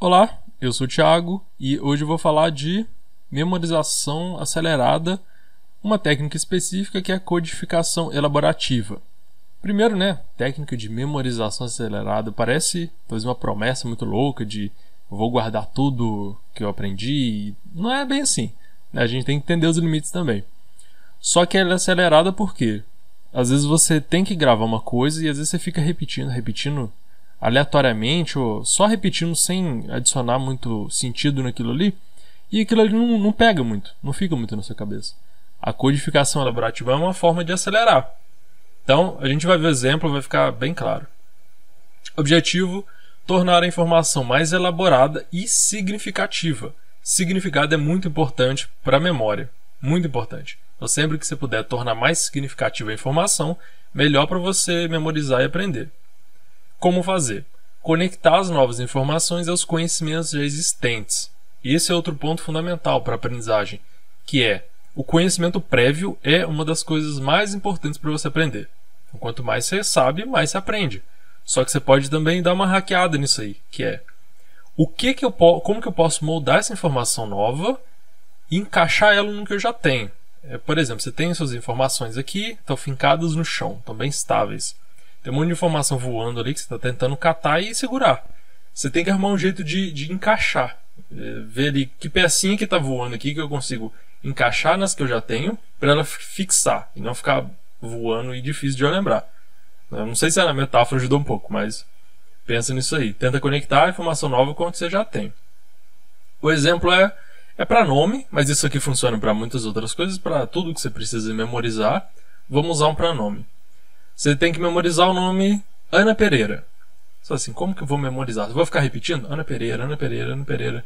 Olá, eu sou o Thiago e hoje eu vou falar de memorização acelerada, uma técnica específica que é a codificação elaborativa. Primeiro, né, técnica de memorização acelerada parece talvez uma promessa muito louca de vou guardar tudo que eu aprendi. Não é bem assim. Né? A gente tem que entender os limites também. Só que ela é acelerada porque às vezes você tem que gravar uma coisa e às vezes você fica repetindo, repetindo aleatoriamente ou só repetindo sem adicionar muito sentido naquilo ali. E aquilo ali não, não pega muito, não fica muito na sua cabeça. A codificação elaborativa é uma forma de acelerar. Então, a gente vai ver o exemplo, vai ficar bem claro. Objetivo: tornar a informação mais elaborada e significativa. Significado é muito importante para a memória, muito importante. Então, sempre que você puder tornar mais significativa a informação, melhor para você memorizar e aprender. Como fazer? Conectar as novas informações aos conhecimentos já existentes. Esse é outro ponto fundamental para a aprendizagem, que é o conhecimento prévio é uma das coisas mais importantes para você aprender. Então, quanto mais você sabe, mais você aprende. Só que você pode também dar uma hackeada nisso aí, que é o que que eu como que eu posso moldar essa informação nova e encaixar ela no que eu já tenho. É, por exemplo, você tem suas informações aqui, estão fincadas no chão, estão bem estáveis. Tem um monte de informação voando ali que você está tentando catar e segurar. Você tem que arrumar um jeito de, de encaixar. É, ver ali que pecinha que está voando aqui que eu consigo encaixar nas que eu já tenho para ela fixar e não ficar voando e difícil de eu lembrar. Eu não sei se a metáfora ajudou um pouco, mas pensa nisso aí. Tenta conectar a informação nova com o que você já tem. O exemplo é é para nome, mas isso aqui funciona para muitas outras coisas, para tudo que você precisa memorizar. Vamos usar um pronome. Você tem que memorizar o nome Ana Pereira. Só assim, como que eu vou memorizar? Eu vou ficar repetindo? Ana Pereira, Ana Pereira, Ana Pereira.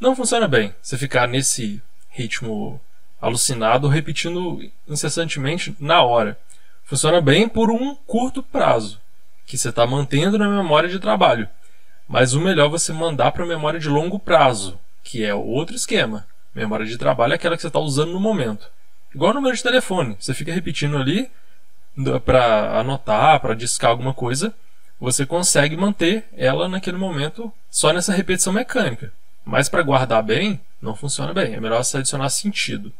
Não funciona bem. Você ficar nesse ritmo alucinado, repetindo incessantemente na hora. Funciona bem por um curto prazo, que você está mantendo na memória de trabalho. Mas o melhor é você mandar para a memória de longo prazo, que é outro esquema. Memória de trabalho é aquela que você está usando no momento. Igual o número de telefone. Você fica repetindo ali, para anotar, para discar alguma coisa, você consegue manter ela naquele momento só nessa repetição mecânica. Mas para guardar bem, não funciona bem. É melhor você adicionar sentido.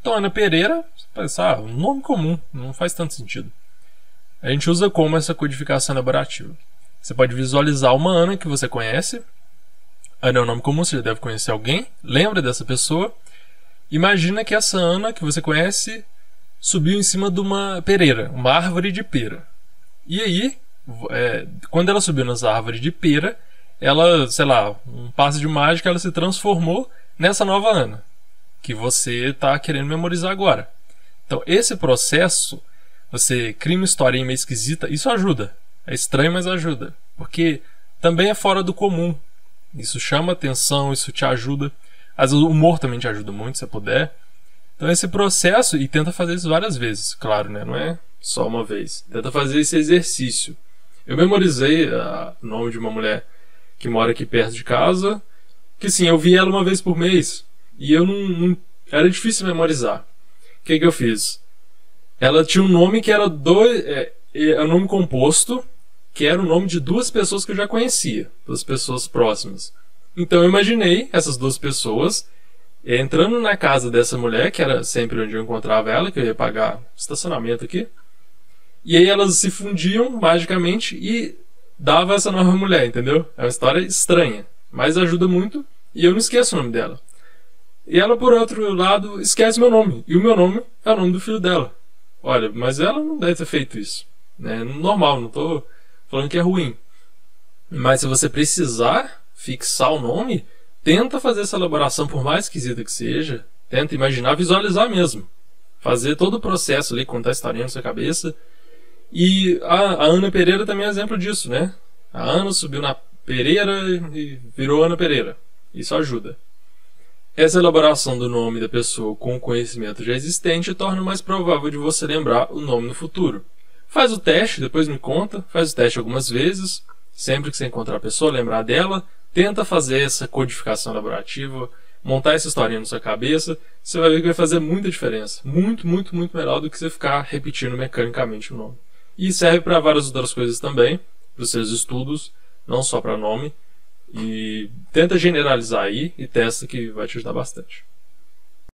Então, Ana Pereira, pensar, ah, um nome comum, não faz tanto sentido. A gente usa como essa codificação elaborativa. Você pode visualizar uma Ana que você conhece. Ana é um nome comum, você já deve conhecer alguém. Lembra dessa pessoa. Imagina que essa Ana que você conhece subiu em cima de uma pereira, uma árvore de pera. E aí, é, quando ela subiu nessa árvore de pera, ela, sei lá, um passe de mágica, ela se transformou nessa nova Ana, que você está querendo memorizar agora. Então, esse processo, você cria uma historinha meio esquisita, isso ajuda. É estranho, mas ajuda. Porque também é fora do comum. Isso chama atenção, isso te ajuda. Às vezes o humor também te ajuda muito, se puder. Então esse processo, e tenta fazer isso várias vezes, claro, né? Não é só uma vez. Tenta fazer esse exercício. Eu memorizei ah, o nome de uma mulher que mora aqui perto de casa, que sim, eu vi ela uma vez por mês. E eu não. não era difícil memorizar. O que, que eu fiz? Ela tinha um nome que era dois. É, é um nome composto, que era o nome de duas pessoas que eu já conhecia, duas pessoas próximas. Então eu imaginei essas duas pessoas entrando na casa dessa mulher, que era sempre onde eu encontrava ela, que eu ia pagar estacionamento aqui. E aí elas se fundiam magicamente e dava essa nova mulher, entendeu? É uma história estranha, mas ajuda muito e eu não esqueço o nome dela. E ela, por outro lado, esquece meu nome. E o meu nome é o nome do filho dela. Olha, mas ela não deve ter feito isso. Né? Normal, não estou falando que é ruim. Mas se você precisar fixar o nome, tenta fazer essa elaboração, por mais esquisita que seja, tenta imaginar, visualizar mesmo. Fazer todo o processo ali, contar a historinha na sua cabeça. E a, a, Ana Pereira também é exemplo disso, né? A Ana subiu na Pereira e virou Ana Pereira. Isso ajuda. Essa elaboração do nome da pessoa com o conhecimento já existente torna mais provável de você lembrar o nome no futuro. Faz o teste, depois me conta, faz o teste algumas vezes. Sempre que você encontrar a pessoa, lembrar dela, Tenta fazer essa codificação laborativa, montar essa historinha na sua cabeça, você vai ver que vai fazer muita diferença. Muito, muito, muito melhor do que você ficar repetindo mecanicamente o nome. E serve para várias outras coisas também, para os seus estudos, não só para nome. E tenta generalizar aí e testa que vai te ajudar bastante.